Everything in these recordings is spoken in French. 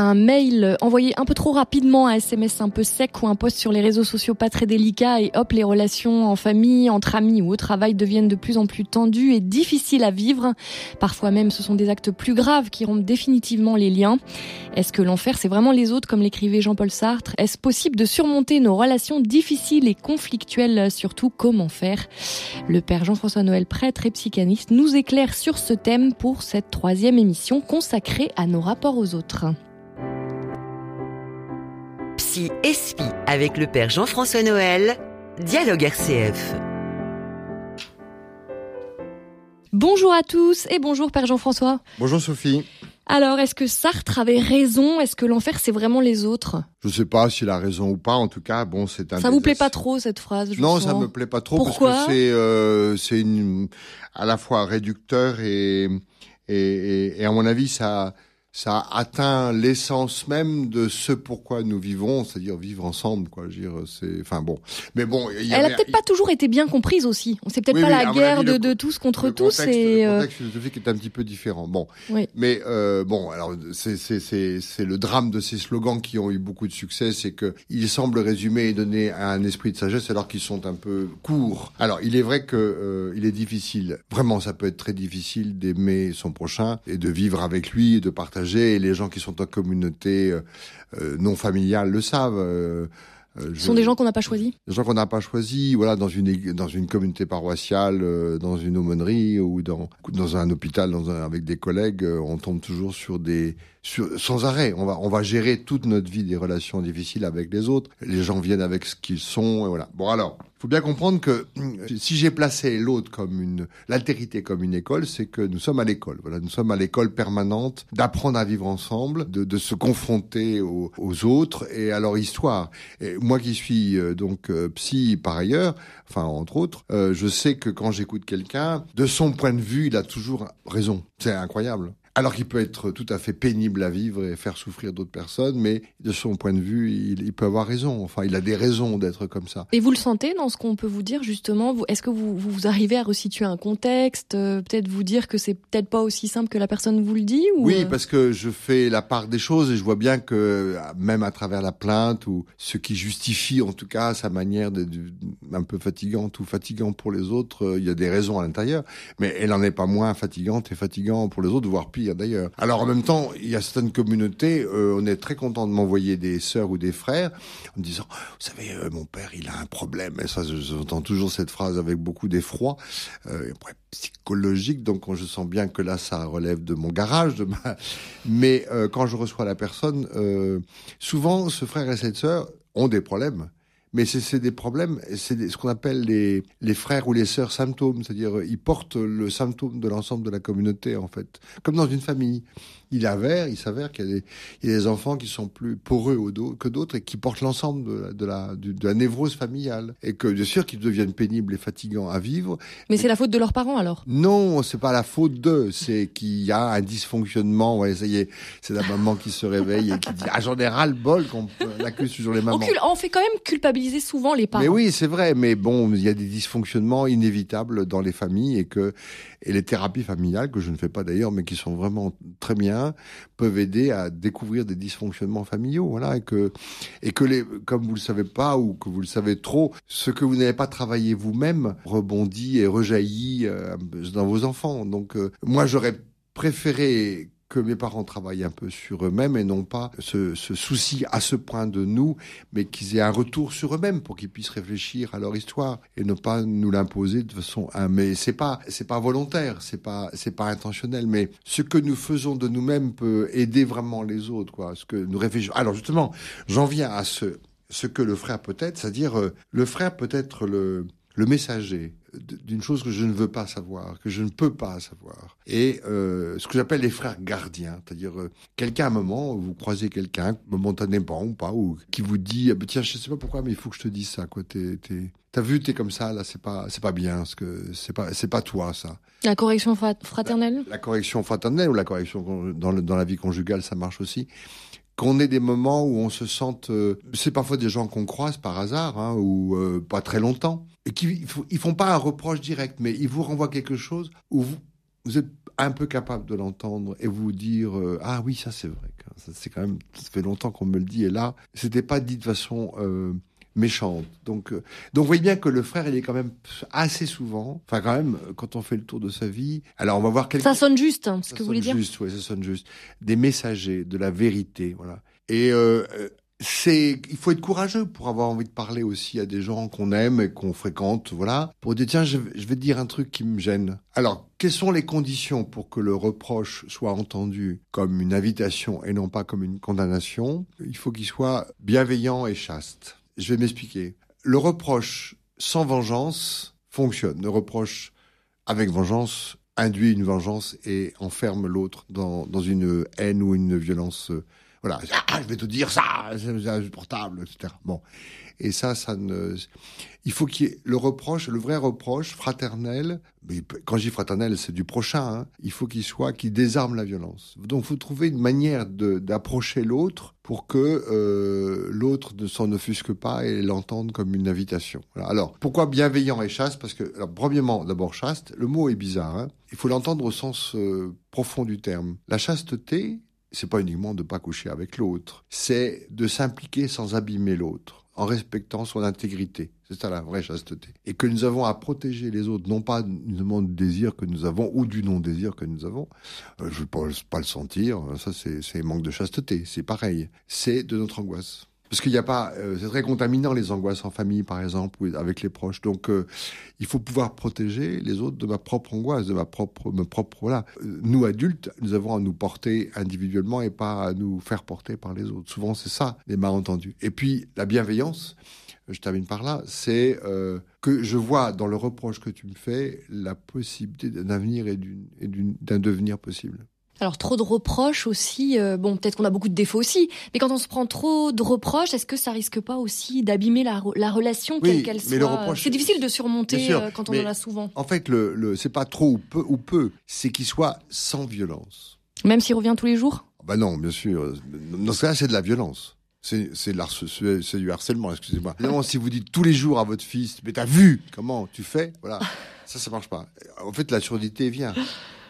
un mail envoyé un peu trop rapidement, un SMS un peu sec ou un post sur les réseaux sociaux pas très délicat et hop, les relations en famille, entre amis ou au travail deviennent de plus en plus tendues et difficiles à vivre. Parfois même, ce sont des actes plus graves qui rompent définitivement les liens. Est-ce que l'enfer, c'est vraiment les autres, comme l'écrivait Jean-Paul Sartre? Est-ce possible de surmonter nos relations difficiles et conflictuelles? Surtout, comment faire? Le père Jean-François Noël, prêtre et psychanalyste, nous éclaire sur ce thème pour cette troisième émission consacrée à nos rapports aux autres. Psy Espi avec le père Jean-François Noël, Dialogue RCF. Bonjour à tous et bonjour Père Jean-François. Bonjour Sophie. Alors, est-ce que Sartre avait raison? Est-ce que l'enfer, c'est vraiment les autres? Je ne sais pas s'il a raison ou pas. En tout cas, bon, c'est un. Ça vous plaît pas trop cette phrase Non, ça me plaît pas trop Pourquoi parce que c'est euh, c'est à la fois réducteur et et, et, et à mon avis ça ça atteint l'essence même de ce pourquoi nous vivons, c'est-à-dire vivre ensemble, quoi. Je dire, c'est, enfin bon, mais bon. Y Elle a peut-être pas toujours été bien comprise aussi. On sait peut-être pas la guerre de, de, tous contre tous. et le contexte philosophique est un petit peu différent. Bon, oui. mais euh, bon, alors c'est c'est c'est c'est le drame de ces slogans qui ont eu beaucoup de succès, c'est que ils semblent résumer et donner un esprit de sagesse alors qu'ils sont un peu courts. Alors, il est vrai que euh, il est difficile, vraiment, ça peut être très difficile d'aimer son prochain et de vivre avec lui et de partager et les gens qui sont en communauté euh, euh, non familiale le savent. Euh, Ce sont des gens qu'on n'a pas choisis? Des gens qu'on n'a pas choisis, voilà, dans une dans une communauté paroissiale, dans une aumônerie ou dans dans un hôpital, dans un, avec des collègues, on tombe toujours sur des sans arrêt. On va, on va gérer toute notre vie des relations difficiles avec les autres. Les gens viennent avec ce qu'ils sont, et voilà. Bon alors, il faut bien comprendre que si j'ai placé l'autre comme une, l'altérité comme une école, c'est que nous sommes à l'école. Voilà, nous sommes à l'école permanente d'apprendre à vivre ensemble, de, de se confronter aux, aux, autres et à leur histoire. Et moi qui suis euh, donc euh, psy par ailleurs, enfin entre autres, euh, je sais que quand j'écoute quelqu'un, de son point de vue, il a toujours raison. C'est incroyable alors qu'il peut être tout à fait pénible à vivre et faire souffrir d'autres personnes, mais de son point de vue, il, peut avoir raison. Enfin, il a des raisons d'être comme ça. Et vous le sentez dans ce qu'on peut vous dire justement? Est-ce que vous, vous arrivez à resituer un contexte euh, Peut-être vous dire que c'est peut-être pas aussi simple que la personne vous le dit ou Oui, euh? parce que je fais la part des choses et je vois bien que même à travers la plainte ou ce qui justifie en tout cas sa manière d'être un peu fatigante ou fatigant pour les autres, euh, il y a des raisons à l'intérieur, mais elle n'en est pas moins fatigante et fatigant pour les autres, voire pire d'ailleurs. Alors en même temps, il y a certaines communautés, euh, on est très content de m'envoyer des sœurs ou des frères en me disant, vous savez, euh, mon père, il a un problème. Et ça, j'entends toujours cette phrase avec beaucoup d'effroi, euh, psychologique. Donc je sens bien que là, ça relève de mon garage. De ma... Mais quand je reçois la personne, souvent, ce frère et cette sœur ont des problèmes mais c'est des problèmes, c'est ce qu'on appelle les, les frères ou les sœurs symptômes, c'est-à-dire ils portent le symptôme de l'ensemble de la communauté en fait, comme dans une famille il avère, il s'avère qu'il y, a des enfants qui sont plus poreux que d'autres et qui portent l'ensemble de, de, la, de, la névrose familiale. Et que, bien sûr, qu'ils deviennent pénibles et fatigants à vivre. Mais c'est la faute de leurs parents, alors? Non, c'est pas la faute d'eux. C'est qu'il y a un dysfonctionnement. Ouais, ça y est, c'est la maman qui se réveille et qui dit Ah, j'en ai ras le bol qu'on accuse toujours les mamans. On, fait quand même culpabiliser souvent les parents. Mais oui, c'est vrai. Mais bon, il y a des dysfonctionnements inévitables dans les familles et que les thérapies familiales, que je ne fais pas d'ailleurs, mais qui sont vraiment très bien, peuvent aider à découvrir des dysfonctionnements familiaux. Voilà, et que, et que les, comme vous le savez pas ou que vous le savez trop, ce que vous n'avez pas travaillé vous-même rebondit et rejaillit euh, dans vos enfants. Donc, euh, moi, j'aurais préféré que mes parents travaillent un peu sur eux-mêmes et non pas se, se soucient à ce point de nous, mais qu'ils aient un retour sur eux-mêmes pour qu'ils puissent réfléchir à leur histoire et ne pas nous l'imposer de façon. Hein, mais c'est pas c'est pas volontaire, c'est pas c'est pas intentionnel, mais ce que nous faisons de nous-mêmes peut aider vraiment les autres, quoi. Ce que nous réfléchissons. Alors justement, j'en viens à ce ce que le frère peut être, c'est-à-dire euh, le frère peut être le le messager d'une chose que je ne veux pas savoir, que je ne peux pas savoir. Et euh, ce que j'appelle les frères gardiens, c'est-à-dire euh, quelqu'un à un moment, vous croisez quelqu'un, momentanément ou pas, ou qui vous dit, ah ben tiens, je sais pas pourquoi, mais il faut que je te dise ça, quoi. T'as vu, t'es comme ça, là, c'est pas, c'est pas bien, ce que c'est pas, c'est pas toi, ça. La correction fraternelle? La, correction fraternelle ou la correction dans, dans la vie conjugale, ça marche aussi qu'on ait des moments où on se sente, euh, c'est parfois des gens qu'on croise par hasard hein, ou euh, pas très longtemps, et qui ils font pas un reproche direct, mais ils vous renvoient quelque chose où vous vous êtes un peu capable de l'entendre et vous dire euh, ah oui ça c'est vrai ça c'est quand même ça fait longtemps qu'on me le dit et là c'était pas dit de façon euh, méchante. Donc euh, donc vous voyez bien que le frère il est quand même assez souvent enfin quand même quand on fait le tour de sa vie alors on va voir quelque... ça sonne juste hein, ce ça que vous voulez dire. juste ouais ça sonne juste. Des messagers de la vérité voilà. Et euh, c'est, il faut être courageux pour avoir envie de parler aussi à des gens qu'on aime et qu'on fréquente, voilà, pour dire tiens, je, vais te dire un truc qui me gêne. Alors, quelles sont les conditions pour que le reproche soit entendu comme une invitation et non pas comme une condamnation? Il faut qu'il soit bienveillant et chaste. Je vais m'expliquer. Le reproche sans vengeance fonctionne. Le reproche avec vengeance induit une vengeance et enferme l'autre dans, une haine ou une violence voilà, ah, je vais te dire ça, c'est portable, etc. Bon, et ça, ça ne. Il faut qu'il y ait le reproche, le vrai reproche fraternel. Mais quand je dis fraternel, c'est du prochain. Hein, il faut qu'il soit qui désarme la violence. Donc, faut trouver une manière d'approcher l'autre pour que euh, l'autre ne s'en offusque pas et l'entende comme une invitation. Alors, pourquoi bienveillant et chaste? Parce que, premièrement, d'abord chaste. Le mot est bizarre. Hein il faut l'entendre au sens euh, profond du terme. La chasteté, c'est pas uniquement de pas coucher avec l'autre, c'est de s'impliquer sans abîmer l'autre, en respectant son intégrité. C'est ça la vraie chasteté. Et que nous avons à protéger les autres, non pas du monde désir que nous avons ou du non-désir que nous avons. Euh, je ne veux pas le sentir, ça c'est manque de chasteté, c'est pareil. C'est de notre angoisse. Parce qu'il n'y a pas, euh, c'est très contaminant les angoisses en famille, par exemple, ou avec les proches. Donc, euh, il faut pouvoir protéger les autres de ma propre angoisse, de ma propre, ma propre voilà. Euh, nous adultes, nous avons à nous porter individuellement et pas à nous faire porter par les autres. Souvent, c'est ça les malentendus. Et puis, la bienveillance. Je termine par là, c'est que je vois dans le reproche que tu me fais la possibilité d'un avenir et d'un devenir possible. Alors trop de reproches aussi, euh, bon peut-être qu'on a beaucoup de défauts aussi, mais quand on se prend trop de reproches, est-ce que ça risque pas aussi d'abîmer la, relation quelle qu'elle soit? C'est difficile de surmonter euh, quand on en a souvent. En fait, le, le c'est pas trop ou peu, ou peu c'est qu'il soit sans violence. Même s'il revient tous les jours? Bah non, bien sûr. Dans ce cas, c'est de la violence. C'est du harcèlement, excusez-moi. si vous dites tous les jours à votre fils, mais t'as vu comment tu fais, voilà, ça, ça marche pas. En fait, la surdité vient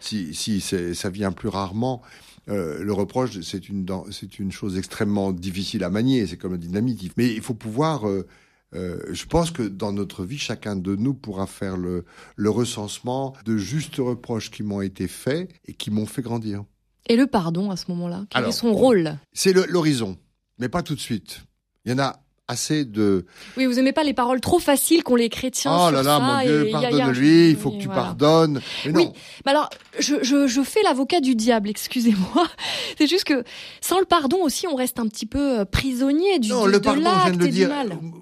si, si ça vient plus rarement. Euh, le reproche, c'est une, c'est une chose extrêmement difficile à manier. C'est comme la dynamite. Mais il faut pouvoir. Euh, euh, je pense que dans notre vie, chacun de nous pourra faire le, le recensement de justes reproches qui m'ont été faits et qui m'ont fait grandir. Et le pardon à ce moment-là Quel est son rôle? C'est l'horizon, mais pas tout de suite. Il y en a assez de. Oui, vous aimez pas les paroles trop faciles qu'ont les chrétiens. Oh là là, mon Dieu, pardonne-lui, il faut que tu pardonnes. Mais oui, mais alors, je, je, je fais l'avocat du diable, excusez-moi. C'est juste que sans le pardon aussi, on reste un petit peu euh, prisonnier du, non, le pardon, je viens de le dire,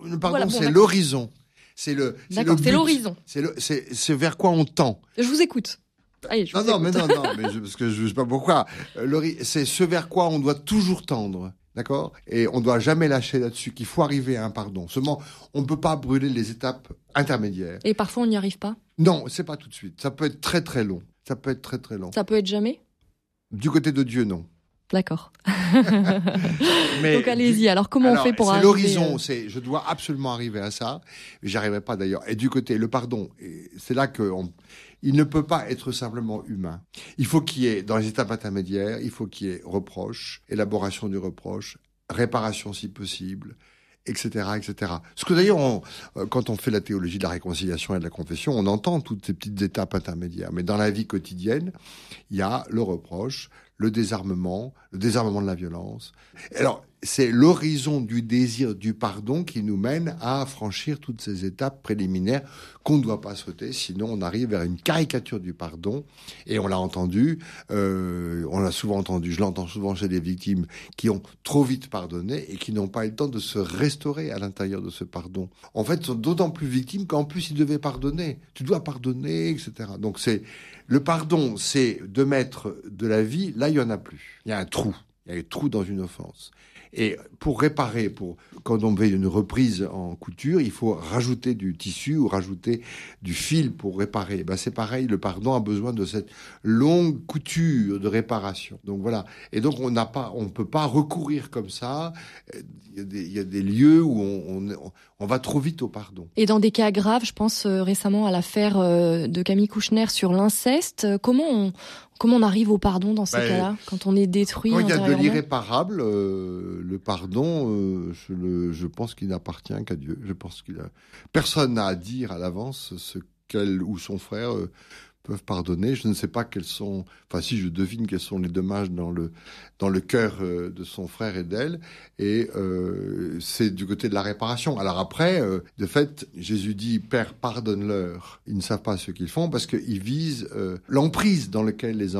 Le pardon, c'est l'horizon. C'est le. D'accord, c'est l'horizon. C'est le, c'est vers quoi on tend. Je vous écoute. Allez, je non, non, mais non, non, mais parce que je ne sais pas pourquoi. Euh, c'est ce vers quoi on doit toujours tendre. D'accord? Et on ne doit jamais lâcher là-dessus qu'il faut arriver à un pardon. Seulement, on ne peut pas brûler les étapes intermédiaires. Et parfois, on n'y arrive pas? Non, c'est pas tout de suite. Ça peut être très très long. Ça peut être très très long. Ça peut être jamais? Du côté de Dieu, non. D'accord. Donc allez-y. Alors comment on fait pour arriver l'horizon. Euh, c'est je dois absolument arriver à ça. J'arriverai pas d'ailleurs. Et du côté le pardon, c'est là que il ne peut pas être simplement humain. Il faut qu'il y ait, dans les étapes intermédiaires, il faut qu'il y ait reproche, élaboration du reproche, réparation si possible, etc., etc. Ce que d'ailleurs, euh, quand on fait la théologie de la réconciliation et de la confession, on entend toutes ces petites étapes intermédiaires. Mais dans la vie quotidienne, il y a le reproche, le désarmement, le désarmement de la violence. Alors, c'est l'horizon du désir du pardon qui nous mène à franchir toutes ces étapes préliminaires qu'on ne doit pas sauter, sinon on arrive vers une caricature du pardon. Et on l'a entendu, euh, on l'a souvent entendu, je l'entends souvent chez des victimes qui ont trop vite pardonné et qui n'ont pas eu le temps de se restaurer à l'intérieur de ce pardon. En fait, sont d'autant plus victimes qu'en plus ils devaient pardonner. Tu dois pardonner, etc. Donc c'est le pardon, c'est de mettre de la vie là il y en a plus. Il y a un trou. Il y a un trou dans une offense. Et pour réparer, pour quand on fait une reprise en couture, il faut rajouter du tissu ou rajouter du fil pour réparer. Ben c'est pareil, le pardon a besoin de cette longue couture de réparation. Donc voilà. Et donc on n'a pas, on peut pas recourir comme ça. Il y a des, il y a des lieux où on, on, on, va trop vite au pardon. Et dans des cas graves, je pense euh, récemment à l'affaire euh, de Camille Kouchner sur l'inceste. Comment on, Comment on arrive au pardon dans ces ben, cas-là, quand on est détruit Quand il y a de l'irréparable, euh, le pardon, euh, je, le, je, pense qu'il n'appartient qu'à Dieu. Je pense qu'il a personne n'a à dire à l'avance ce qu'elle ou son frère euh, peuvent pardonner. Je ne sais pas quels sont, enfin si je devine quels sont les dommages dans le dans le cœur euh, de son frère et d'elle, et euh, c'est du côté de la réparation. Alors après, euh, de fait, Jésus dit Père pardonne-leur. Ils ne savent pas ce qu'ils font parce qu'ils visent l'emprise dans laquelle les,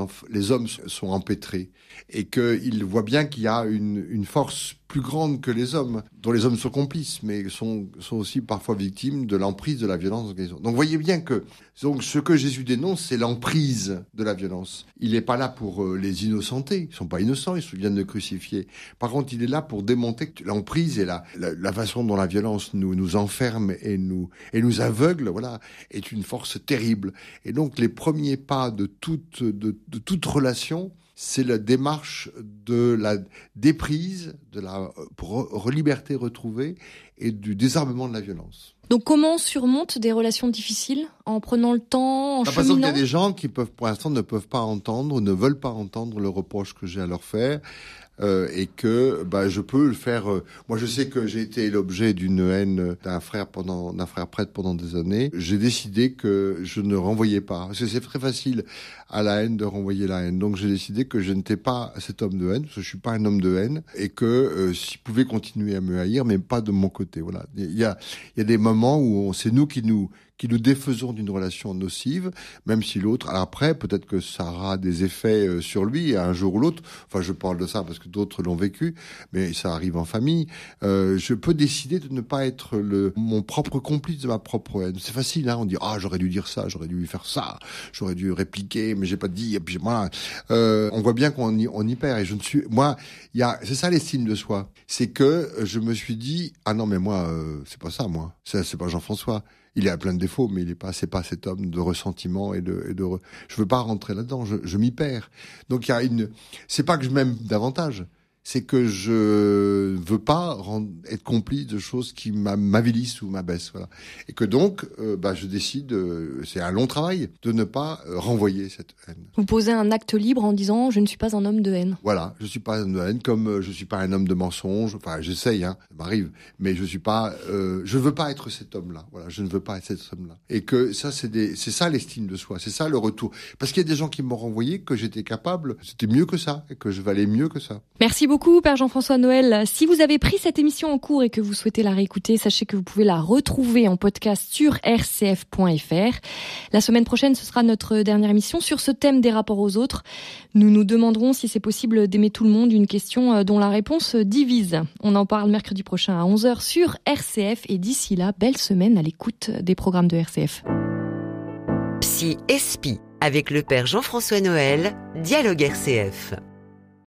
hommes sont empêtrés et qu'ils voient bien qu'il y a une force plus grande que les hommes, dont les hommes sont complices, mais sont, sont aussi parfois victimes de l'emprise de la violence. Donc vous voyez bien que donc, ce que Jésus dénonce, c'est l'emprise de la violence. Il n'est pas là pour euh, les innocenter, ils sont pas innocents, ils se viennent de crucifier. Par contre, il est là pour démonter l'emprise et la, la, façon dont la violence nous, nous enferme et nous, et nous aveugle, voilà, est une force terrible. Et donc les premiers pas de toute, de toute relation, c'est la démarche de la déprise, de la liberté retrouvée et du désarmement de la violence. Donc comment on surmonte des relations difficiles en prenant le temps, en cheminant Parce qu'il y a des gens qui peuvent, pour l'instant, ne peuvent pas entendre, ne veulent pas entendre le reproche que j'ai à leur faire. Euh, et que bah, je peux le faire. Euh, moi, je sais que j'ai été l'objet d'une haine d'un frère pendant d'un frère prêtre pendant des années. J'ai décidé que je ne renvoyais pas. Parce que c'est très facile à la haine de renvoyer la haine. Donc j'ai décidé que je n'étais pas cet homme de haine, parce que je suis pas un homme de haine, et que euh, s'il pouvait continuer à me haïr, mais pas de mon côté. Voilà. Il y a il y a des moments où c'est nous qui nous qui nous défaisons d'une relation nocive, même si l'autre, après, peut-être que ça aura des effets euh, sur lui un jour ou l'autre. Enfin, je parle de ça parce que d'autres l'ont vécu, mais ça arrive en famille. Euh, je peux décider de ne pas être le mon propre complice de ma propre haine. C'est facile, hein. On dit ah j'aurais dû dire ça, j'aurais dû faire ça, j'aurais dû répliquer, mais j'ai pas dit. Et puis moi, euh, on voit bien qu'on y, on y perd. Et je ne suis, moi, il y a, c'est ça l'estime de soi. C'est que je me suis dit ah non mais moi euh, c'est pas ça moi, c'est pas Jean-François il a plein de défauts, mais il est pas, c'est pas cet homme de ressentiment et de, et de je veux pas rentrer là-dedans, je, je m'y perds. Donc il y a une, c'est pas que je m'aime davantage, c'est que je veux pas rendre, être complice de choses qui m'avilissent ou m'abaissent, voilà. Et que donc, euh, bah, je décide, euh, c'est un long travail, de ne pas euh, renvoyer cette haine. Vous posez un acte libre en disant je ne suis pas un homme de haine. Voilà, je suis pas un homme de haine, comme je suis pas un homme de mensonge. Enfin, j'essaye, hein, ça m'arrive, mais je suis pas, je veux pas être cet homme-là. Voilà, je ne veux pas être cet homme-là. Et que ça, c'est des, c'est ça l'estime de soi, c'est ça le retour. Parce qu'il y a des gens qui m'ont renvoyé que j'étais capable, c'était mieux que ça, et que je valais mieux que ça. Merci beaucoup beaucoup, Père Jean-François Noël. Si vous avez pris cette émission en cours et que vous souhaitez la réécouter, sachez que vous pouvez la retrouver en podcast sur rcf.fr. La semaine prochaine, ce sera notre dernière émission sur ce thème des rapports aux autres. Nous nous demanderons si c'est possible d'aimer tout le monde, une question euh, dont la réponse divise. On en parle mercredi prochain à 11h sur RCF et d'ici là, belle semaine à l'écoute des programmes de RCF. Psy Espi avec le Père Jean-François Noël, Dialogue RCF.